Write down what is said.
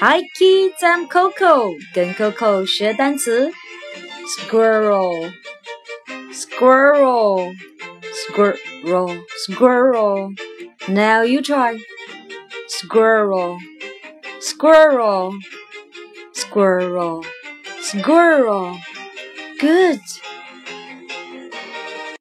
Hi kids, I'm Coco. 跟 Coco 学单词。Squirrel, squirrel, squirrel, squirrel. Now you try. Squirrel, squirrel, squirrel, squirrel. Good.